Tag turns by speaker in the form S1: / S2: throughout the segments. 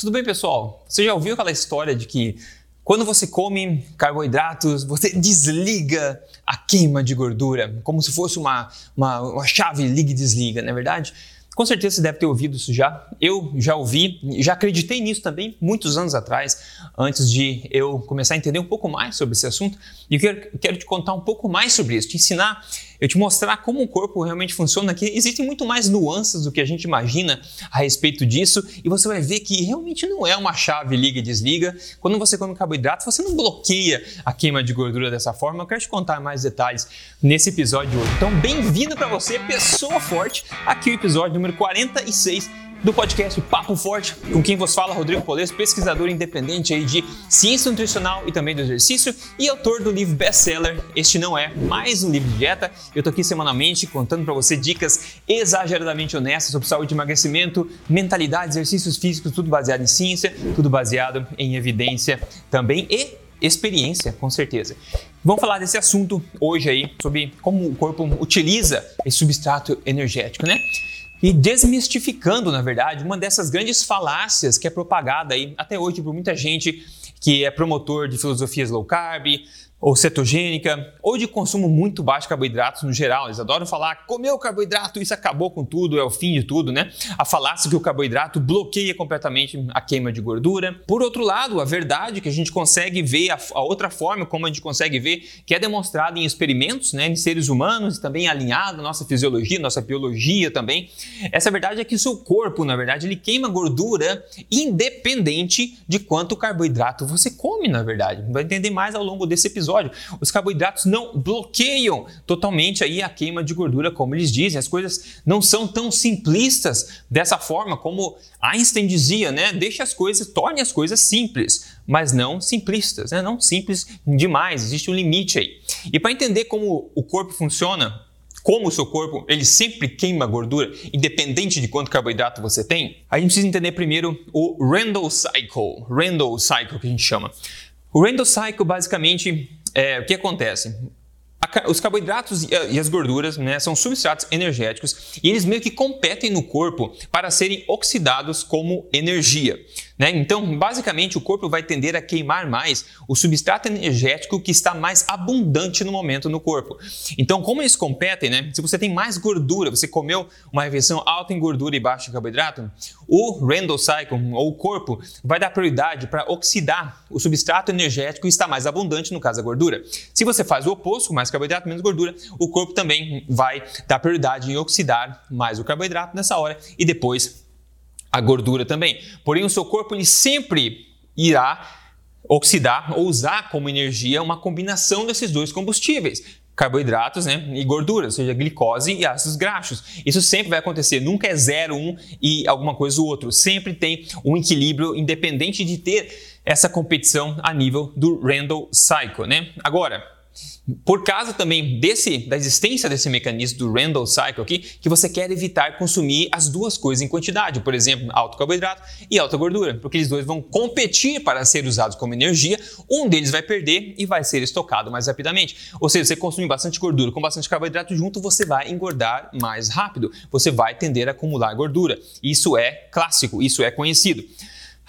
S1: Tudo bem, pessoal? Você já ouviu aquela história de que quando você come carboidratos, você desliga a queima de gordura, como se fosse uma, uma, uma chave liga e desliga, não é verdade? Com certeza você deve ter ouvido isso já. Eu já ouvi, já acreditei nisso também muitos anos atrás, antes de eu começar a entender um pouco mais sobre esse assunto. E eu quero, quero te contar um pouco mais sobre isso, te ensinar, eu te mostrar como o corpo realmente funciona, que existem muito mais nuances do que a gente imagina a respeito disso, e você vai ver que realmente não é uma chave liga e desliga. Quando você come carboidrato, você não bloqueia a queima de gordura dessa forma. Eu quero te contar mais detalhes nesse episódio de hoje. Então, bem-vindo para você, pessoa forte, aqui o episódio número número 46 do podcast Papo Forte, com quem vos fala Rodrigo Polesso, pesquisador independente aí de ciência nutricional e também do exercício e autor do livro best-seller Este Não É Mais Um Livro de Dieta. Eu tô aqui semanalmente contando para você dicas exageradamente honestas sobre saúde emagrecimento, mentalidade, exercícios físicos, tudo baseado em ciência, tudo baseado em evidência também e experiência, com certeza. Vamos falar desse assunto hoje aí, sobre como o corpo utiliza esse substrato energético, né? E desmistificando, na verdade, uma dessas grandes falácias que é propagada aí até hoje por muita gente que é promotor de filosofias low carb, ou cetogênica, ou de consumo muito baixo de carboidratos no geral. Eles adoram falar, comeu carboidrato, isso acabou com tudo, é o fim de tudo, né? A falácia que o carboidrato bloqueia completamente a queima de gordura. Por outro lado, a verdade que a gente consegue ver, a, a outra forma como a gente consegue ver, que é demonstrada em experimentos, né, em seres humanos, também alinhado à nossa fisiologia, nossa biologia também. Essa verdade é que o seu corpo, na verdade, ele queima gordura independente de quanto carboidrato você come, na verdade. Vai entender mais ao longo desse episódio episódio, os carboidratos não bloqueiam totalmente aí a queima de gordura, como eles dizem. As coisas não são tão simplistas dessa forma como Einstein dizia, né? Deixe as coisas, torne as coisas simples, mas não simplistas, né? Não simples demais, existe um limite aí. E para entender como o corpo funciona, como o seu corpo ele sempre queima gordura, independente de quanto carboidrato você tem, a gente precisa entender primeiro o Randall Cycle, Randall Cycle que a gente chama. O Randall Cycle basicamente é, o que acontece? os carboidratos e as gorduras né, são substratos energéticos e eles meio que competem no corpo para serem oxidados como energia. Né? Então, basicamente, o corpo vai tender a queimar mais o substrato energético que está mais abundante no momento no corpo. Então, como eles competem, né? se você tem mais gordura, você comeu uma refeição alta em gordura e baixa em carboidrato, o Randall Cycle, ou o corpo, vai dar prioridade para oxidar o substrato energético que está mais abundante, no caso a gordura. Se você faz o oposto, mais carboidrato, menos gordura, o corpo também vai dar prioridade em oxidar mais o carboidrato nessa hora e depois a gordura também. Porém, o seu corpo ele sempre irá oxidar ou usar como energia uma combinação desses dois combustíveis, carboidratos né, e gorduras, ou seja, glicose e ácidos graxos. Isso sempre vai acontecer, nunca é zero um e alguma coisa o outro. Sempre tem um equilíbrio independente de ter essa competição a nível do Randall Cycle. Né? Agora, por causa também desse, da existência desse mecanismo do Randall Cycle aqui, que você quer evitar consumir as duas coisas em quantidade, por exemplo, alto carboidrato e alta gordura, porque eles dois vão competir para ser usados como energia, um deles vai perder e vai ser estocado mais rapidamente. Ou seja, você consumir bastante gordura com bastante carboidrato junto, você vai engordar mais rápido, você vai tender a acumular gordura. Isso é clássico, isso é conhecido.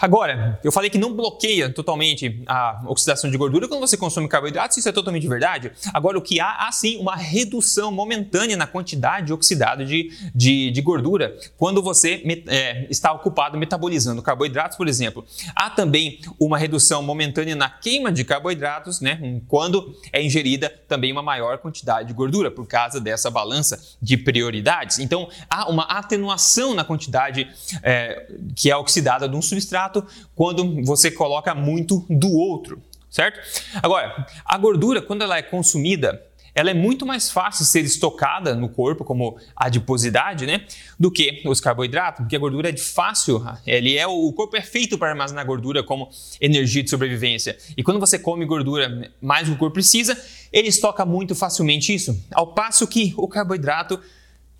S1: Agora, eu falei que não bloqueia totalmente a oxidação de gordura quando você consome carboidratos, isso é totalmente verdade. Agora, o que há, há sim uma redução momentânea na quantidade oxidada de, de, de gordura quando você é, está ocupado metabolizando carboidratos, por exemplo. Há também uma redução momentânea na queima de carboidratos, né, quando é ingerida também uma maior quantidade de gordura, por causa dessa balança de prioridades. Então, há uma atenuação na quantidade é, que é oxidada de um substrato quando você coloca muito do outro, certo? Agora, a gordura, quando ela é consumida, ela é muito mais fácil ser estocada no corpo como adiposidade, né, do que os carboidratos, porque a gordura é de fácil, ele é o corpo é feito para armazenar gordura como energia de sobrevivência. E quando você come gordura mais do que o corpo precisa, ele estoca muito facilmente isso. Ao passo que o carboidrato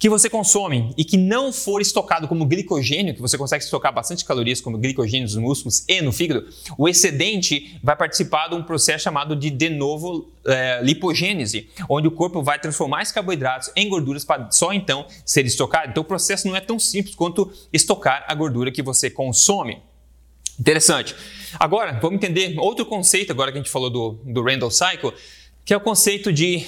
S1: que você consome e que não for estocado como glicogênio, que você consegue estocar bastante calorias como glicogênio nos músculos e no fígado, o excedente vai participar de um processo chamado de de novo é, lipogênese, onde o corpo vai transformar esses carboidratos em gorduras para só então ser estocado. Então o processo não é tão simples quanto estocar a gordura que você consome. Interessante. Agora, vamos entender outro conceito, agora que a gente falou do, do Randall Cycle, que é o conceito de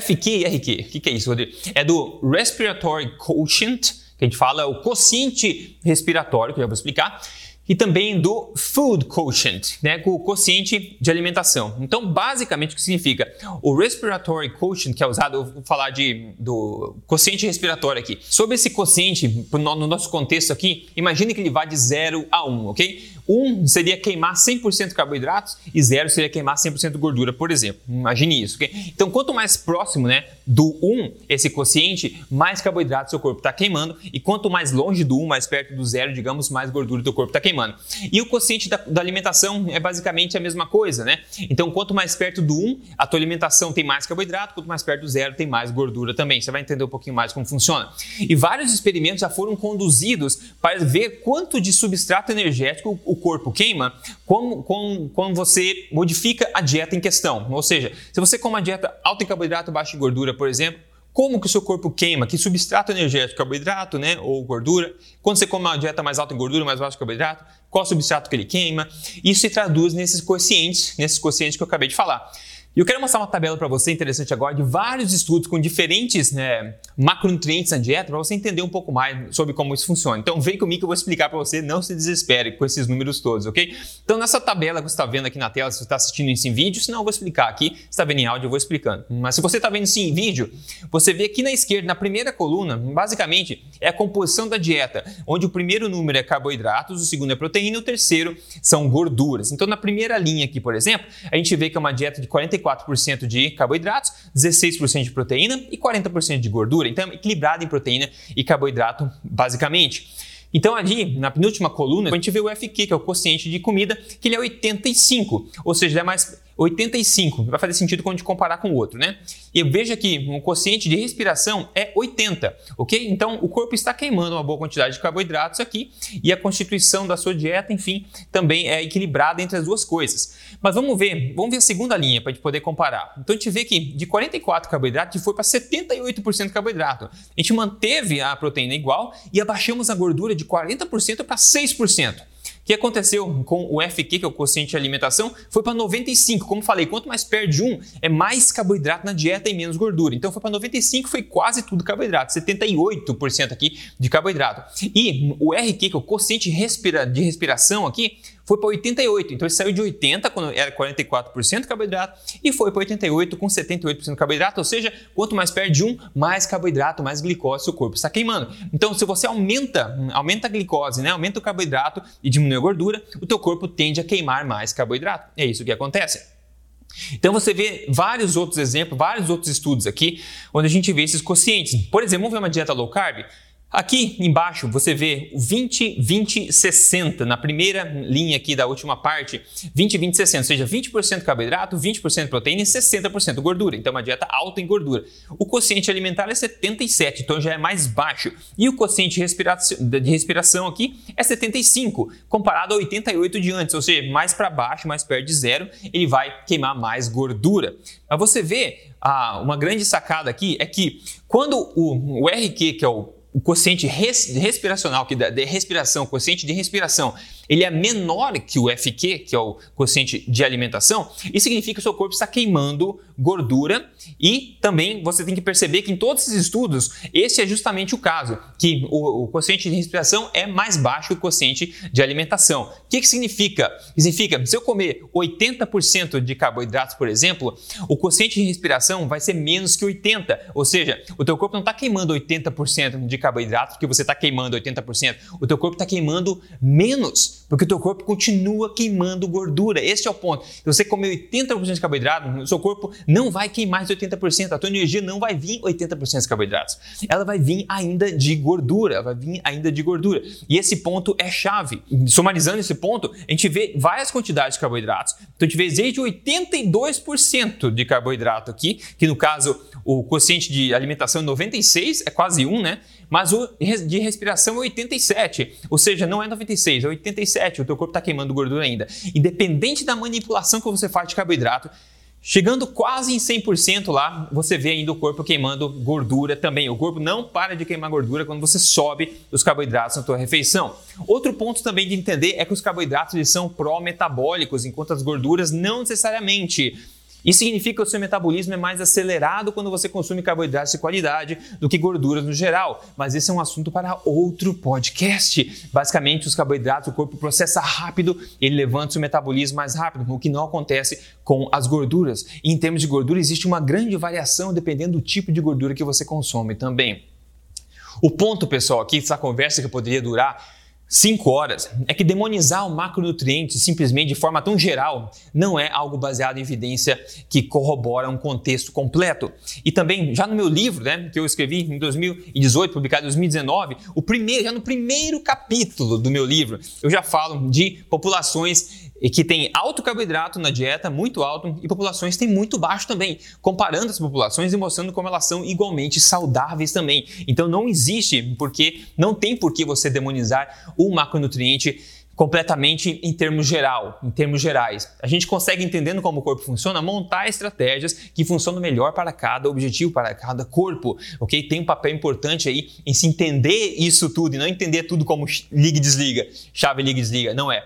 S1: FQ e RQ. O que, que é isso, Rodrigo? É do Respiratory Quotient, que a gente fala, o quociente respiratório, que eu já vou explicar, e também do Food Quotient, né, o quociente de alimentação. Então, basicamente, o que significa? O Respiratory Quotient, que é usado, eu vou falar de, do quociente respiratório aqui. Sobre esse quociente, no nosso contexto aqui, imagine que ele vá de 0 a 1, um, ok? 1 seria queimar 100% carboidratos e 0 seria queimar 100% gordura, por exemplo. Imagine isso, ok? Então, quanto mais próximo né, do 1 esse quociente, mais carboidrato seu corpo está queimando e quanto mais longe do 1, mais perto do 0, digamos, mais gordura do corpo está queimando. E o quociente da, da, alimentação é basicamente a mesma coisa, né? Então, quanto mais perto do 1, a tua alimentação tem mais carboidrato, quanto mais perto do 0, tem mais gordura também. Você vai entender um pouquinho mais como funciona. E vários experimentos já foram conduzidos para ver quanto de substrato energético o o corpo queima quando, você modifica a dieta em questão. Ou seja, se você come uma dieta alta em carboidrato, baixa em gordura, por exemplo, como que o seu corpo queima, que substrato energético, carboidrato, né, ou gordura. Quando você come uma dieta mais alta em gordura, mais baixa em carboidrato, qual substrato que ele queima? Isso se traduz nesses quocientes, nesses quocientes que eu acabei de falar. E eu quero mostrar uma tabela para você interessante agora de vários estudos com diferentes né, macronutrientes na dieta para você entender um pouco mais sobre como isso funciona. Então vem comigo que eu vou explicar para você, não se desespere com esses números todos, ok? Então nessa tabela que você está vendo aqui na tela, se você está assistindo isso em vídeo, senão eu vou explicar aqui, se está vendo em áudio eu vou explicando. Mas se você está vendo isso em vídeo, você vê aqui na esquerda, na primeira coluna, basicamente é a composição da dieta, onde o primeiro número é carboidratos, o segundo é proteína e o terceiro são gorduras. Então na primeira linha aqui, por exemplo, a gente vê que é uma dieta de 44 44% de carboidratos, 16% de proteína e 40% de gordura. Então, equilibrado em proteína e carboidrato, basicamente. Então, ali, na penúltima coluna, a gente vê o FQ, que é o quociente de comida, que ele é 85, ou seja, ele é mais 85, vai fazer sentido quando a gente comparar com o outro, né? E veja que o quociente de respiração é 80, ok? Então o corpo está queimando uma boa quantidade de carboidratos aqui e a constituição da sua dieta, enfim, também é equilibrada entre as duas coisas. Mas vamos ver, vamos ver a segunda linha para a gente poder comparar. Então a gente vê que de 44 carboidratos foi para 78% carboidrato. A gente manteve a proteína igual e abaixamos a gordura de 40% para 6%. O que aconteceu com o FQ, que é o quociente de alimentação, foi para 95. Como falei, quanto mais perde um, é mais carboidrato na dieta e menos gordura. Então foi para 95, foi quase tudo carboidrato, 78% aqui de carboidrato. E o RQ, que é o quociente de respiração aqui, foi para 88. Então ele saiu de 80 quando era 44% carboidrato e foi para 88 com 78% carboidrato, ou seja, quanto mais perde um, mais carboidrato, mais glicose o corpo está queimando. Então, se você aumenta, aumenta a glicose, né, aumenta o carboidrato e diminui a gordura, o teu corpo tende a queimar mais carboidrato. É isso que acontece. Então você vê vários outros exemplos, vários outros estudos aqui, onde a gente vê esses quocientes. Por exemplo, vamos ver uma dieta low carb? Aqui embaixo você vê o 20, 20, 60, na primeira linha aqui da última parte, 20, 20, 60, ou seja, 20% carboidrato, 20% proteína e 60% gordura. Então, uma dieta alta em gordura. O quociente alimentar é 77, então já é mais baixo. E o quociente de respiração aqui é 75, comparado a 88 de antes, ou seja, mais para baixo, mais perto de zero, ele vai queimar mais gordura. Mas você vê, ah, uma grande sacada aqui é que quando o, o RQ, que é o o quociente res, respiracional, que da, de respiração, quociente de respiração, ele é menor que o FQ, que é o quociente de alimentação, isso significa que o seu corpo está queimando gordura e também você tem que perceber que em todos esses estudos, esse é justamente o caso, que o, o quociente de respiração é mais baixo que o quociente de alimentação. O que, que significa? Significa, se eu comer 80% de carboidratos, por exemplo, o quociente de respiração vai ser menos que 80%, ou seja, o teu corpo não está queimando 80% de carboidratos porque você está queimando 80%, o teu corpo está queimando menos porque o teu corpo continua queimando gordura. Esse é o ponto. Se você comer 80% de carboidrato, o seu corpo não vai queimar 80%, a tua energia não vai vir 80% de carboidratos. Ela vai vir ainda de gordura, vai vir ainda de gordura. E esse ponto é chave. Somarizando esse ponto, a gente vê várias quantidades de carboidratos. Então a gente vê desde 82% de carboidrato aqui, que no caso o quociente de alimentação é 96, é quase 1, né? Mas o de respiração é 87, ou seja, não é 96, é 87. O teu corpo está queimando gordura ainda. Independente da manipulação que você faz de carboidrato, Chegando quase em 100% lá, você vê ainda o corpo queimando gordura também. O corpo não para de queimar gordura quando você sobe os carboidratos na tua refeição. Outro ponto também de entender é que os carboidratos eles são pró-metabólicos, enquanto as gorduras não necessariamente. Isso significa que o seu metabolismo é mais acelerado quando você consome carboidratos de qualidade do que gorduras no geral. Mas esse é um assunto para outro podcast. Basicamente, os carboidratos o corpo processa rápido, ele levanta o seu metabolismo mais rápido, o que não acontece com as gorduras. E em termos de gordura, existe uma grande variação dependendo do tipo de gordura que você consome também. O ponto, pessoal, aqui dessa conversa que poderia durar 5 horas é que demonizar o macronutriente simplesmente de forma tão geral não é algo baseado em evidência que corrobora um contexto completo. E também, já no meu livro, né, que eu escrevi em 2018, publicado em 2019, o primeiro, já no primeiro capítulo do meu livro, eu já falo de populações e que tem alto carboidrato na dieta, muito alto, e populações têm muito baixo também, comparando as populações e mostrando como elas são igualmente saudáveis também. Então não existe porque não tem por que você demonizar o macronutriente completamente em termos geral, em termos gerais. A gente consegue entendendo como o corpo funciona, montar estratégias que funcionam melhor para cada objetivo, para cada corpo, ok? Tem um papel importante aí em se entender isso tudo e não entender tudo como liga e desliga, chave liga e desliga, não é.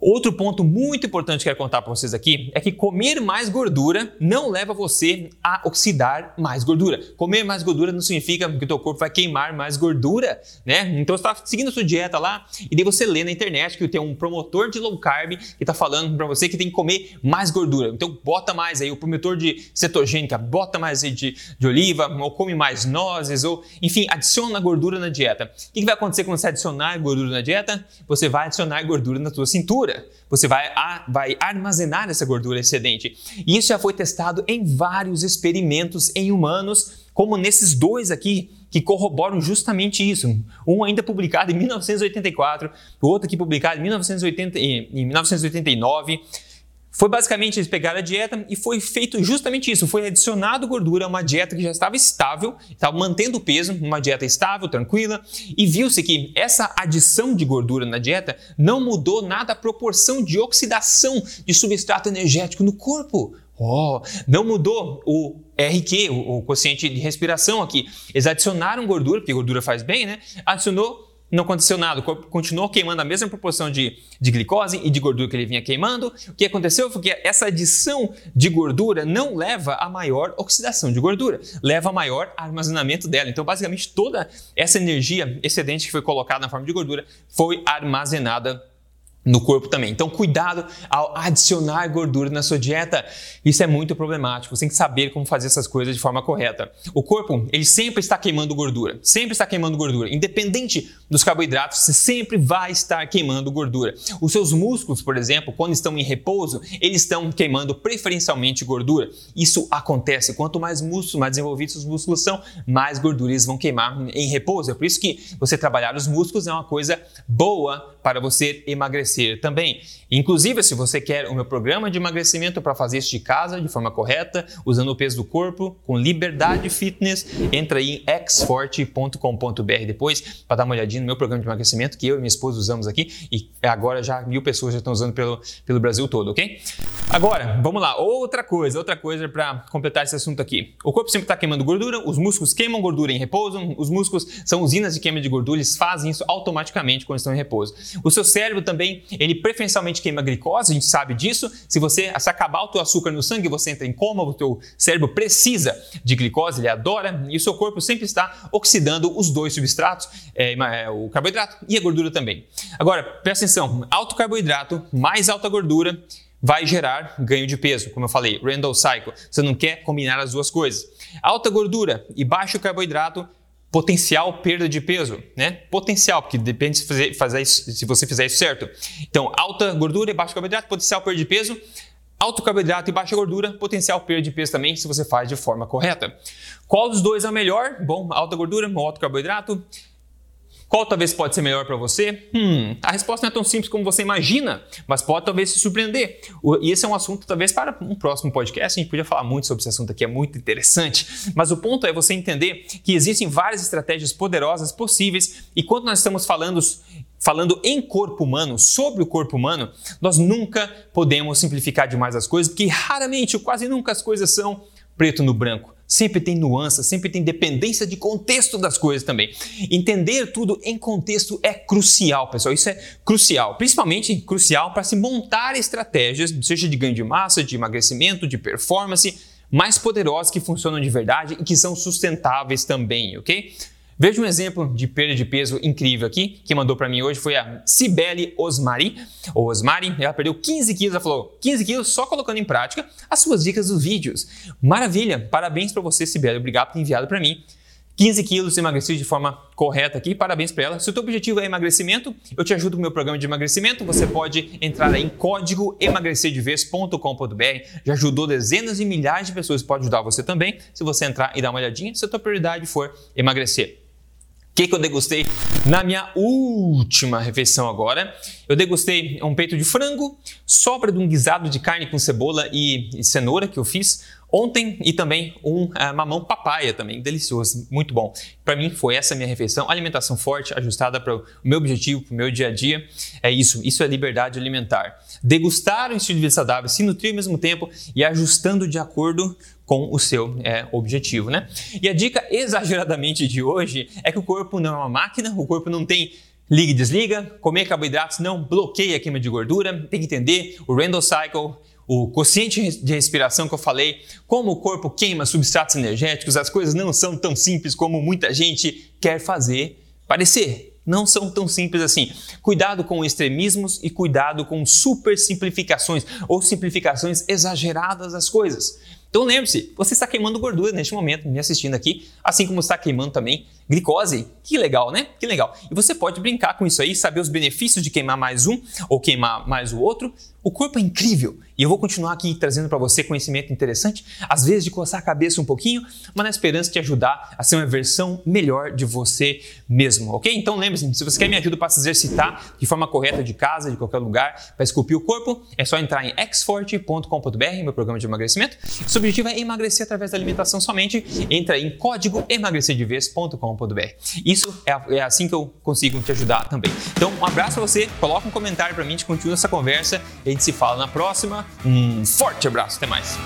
S1: Outro ponto muito importante que eu quero contar para vocês aqui é que comer mais gordura não leva você a oxidar mais gordura. Comer mais gordura não significa que o teu corpo vai queimar mais gordura, né? Então você está seguindo a sua dieta lá e daí você lê na internet que tem um promotor de low carb que está falando para você que tem que comer mais gordura. Então bota mais aí o promotor de cetogênica, bota mais de, de oliva, ou come mais nozes, ou enfim, adiciona gordura na dieta. O que, que vai acontecer quando você adicionar gordura na dieta? Você vai adicionar gordura na tua cintura gordura. Você vai, a, vai armazenar essa gordura excedente. E isso já foi testado em vários experimentos em humanos, como nesses dois aqui, que corroboram justamente isso. Um ainda publicado em 1984, o outro aqui publicado em, 1980, em 1989. Foi basicamente eles pegaram a dieta e foi feito justamente isso. Foi adicionado gordura a uma dieta que já estava estável, estava mantendo o peso, uma dieta estável, tranquila, e viu-se que essa adição de gordura na dieta não mudou nada a proporção de oxidação de substrato energético no corpo. Oh, não mudou o RQ, o, o quociente de respiração aqui. Eles adicionaram gordura, porque gordura faz bem, né? Adicionou não aconteceu nada, continuou queimando a mesma proporção de, de glicose e de gordura que ele vinha queimando. O que aconteceu foi que essa adição de gordura não leva a maior oxidação de gordura, leva a maior armazenamento dela. Então, basicamente, toda essa energia excedente que foi colocada na forma de gordura foi armazenada no corpo também. Então, cuidado ao adicionar gordura na sua dieta. Isso é muito problemático. Você tem que saber como fazer essas coisas de forma correta. O corpo, ele sempre está queimando gordura. Sempre está queimando gordura. Independente dos carboidratos, você sempre vai estar queimando gordura. Os seus músculos, por exemplo, quando estão em repouso, eles estão queimando preferencialmente gordura. Isso acontece. Quanto mais músculos, mais desenvolvidos os músculos são, mais gordura eles vão queimar em repouso. É por isso que você trabalhar os músculos é uma coisa boa para você emagrecer também. Inclusive, se você quer o meu programa de emagrecimento para fazer isso de casa de forma correta, usando o peso do corpo, com liberdade fitness, entra aí em xforte.com.br depois para dar uma olhadinha no meu programa de emagrecimento que eu e minha esposa usamos aqui e agora já mil pessoas já estão usando pelo, pelo Brasil todo, ok? Agora, vamos lá. Outra coisa, outra coisa para completar esse assunto aqui. O corpo sempre está queimando gordura, os músculos queimam gordura em repouso, os músculos são usinas de queima de gordura, eles fazem isso automaticamente quando estão em repouso. O seu cérebro também, ele preferencialmente queima glicose, a gente sabe disso. Se você se acabar o teu açúcar no sangue, você entra em coma, o teu cérebro precisa de glicose, ele adora, e o seu corpo sempre está oxidando os dois substratos, é, é, o carboidrato e a gordura também. Agora, presta atenção, alto carboidrato mais alta gordura vai gerar ganho de peso, como eu falei, Randall Cycle. Você não quer combinar as duas coisas. Alta gordura e baixo carboidrato potencial perda de peso, né? Potencial, porque depende se, fazer, fazer isso, se você fizer isso certo. Então, alta gordura e baixo carboidrato, potencial perda de peso. Alto carboidrato e baixa gordura, potencial perda de peso também, se você faz de forma correta. Qual dos dois é o melhor? Bom, alta gordura ou alto carboidrato? Qual talvez pode ser melhor para você? Hum, a resposta não é tão simples como você imagina, mas pode talvez se surpreender. E esse é um assunto talvez para um próximo podcast. A gente podia falar muito sobre esse assunto aqui, é muito interessante. Mas o ponto é você entender que existem várias estratégias poderosas possíveis e quando nós estamos falando falando em corpo humano, sobre o corpo humano, nós nunca podemos simplificar demais as coisas, porque raramente ou quase nunca as coisas são preto no branco. Sempre tem nuances, sempre tem dependência de contexto das coisas também. Entender tudo em contexto é crucial, pessoal. Isso é crucial, principalmente crucial para se montar estratégias, seja de ganho de massa, de emagrecimento, de performance, mais poderosas que funcionam de verdade e que são sustentáveis também, ok? Veja um exemplo de perda de peso incrível aqui. Quem mandou para mim hoje foi a Cibele Osmari. Ou Osmari, ela perdeu 15 quilos. Ela falou: 15 quilos só colocando em prática as suas dicas dos vídeos. Maravilha! Parabéns para você, Cibele. Obrigado por ter enviado para mim. 15 quilos emagrecido de forma correta aqui, parabéns para ela. Se o teu objetivo é emagrecimento, eu te ajudo com o meu programa de emagrecimento. Você pode entrar em código emagrecerdeves.com.br. Já ajudou dezenas de milhares de pessoas, pode ajudar você também. Se você entrar e dar uma olhadinha, se a tua prioridade for emagrecer. O que, que eu degustei na minha última refeição agora? Eu degustei um peito de frango, sobra de um guisado de carne com cebola e, cenoura que eu fiz ontem e também um uh, mamão papaya também, delicioso, muito bom. Para mim foi essa minha refeição, alimentação forte, ajustada para o meu objetivo, para o meu dia a dia. É isso, isso é liberdade alimentar. Degustar um estilo de vida saudável, se nutrir ao mesmo tempo e ajustando de acordo com o seu é, objetivo, né? E a dica exageradamente de hoje é que o corpo não é uma máquina, o corpo não tem liga e desliga, comer carboidratos não bloqueia a queima de gordura, tem que entender o Randall Cycle, o quociente de respiração que eu falei, como o corpo queima substratos energéticos, as coisas não são tão simples como muita gente quer fazer parecer. Não são tão simples assim. Cuidado com extremismos e cuidado com super simplificações ou simplificações exageradas das coisas. Então lembre-se, você está queimando gordura neste momento, me assistindo aqui, assim como está queimando também glicose. Que legal, né? Que legal. E você pode brincar com isso aí, saber os benefícios de queimar mais um ou queimar mais o outro. O corpo é incrível e eu vou continuar aqui trazendo para você conhecimento interessante, às vezes de coçar a cabeça um pouquinho, mas na esperança de ajudar a ser uma versão melhor de você mesmo, ok? Então lembre-se, se você quer me ajuda para se exercitar de forma correta de casa, de qualquer lugar, para esculpir o corpo, é só entrar em xforte.com.br, meu programa de emagrecimento. Objetivo é emagrecer através da alimentação somente. Entra em código emagrecerdeves.com.br. Isso é, é assim que eu consigo te ajudar também. Então, um abraço para você, coloca um comentário para mim, a gente continua essa conversa a gente se fala na próxima. Um forte abraço, até mais.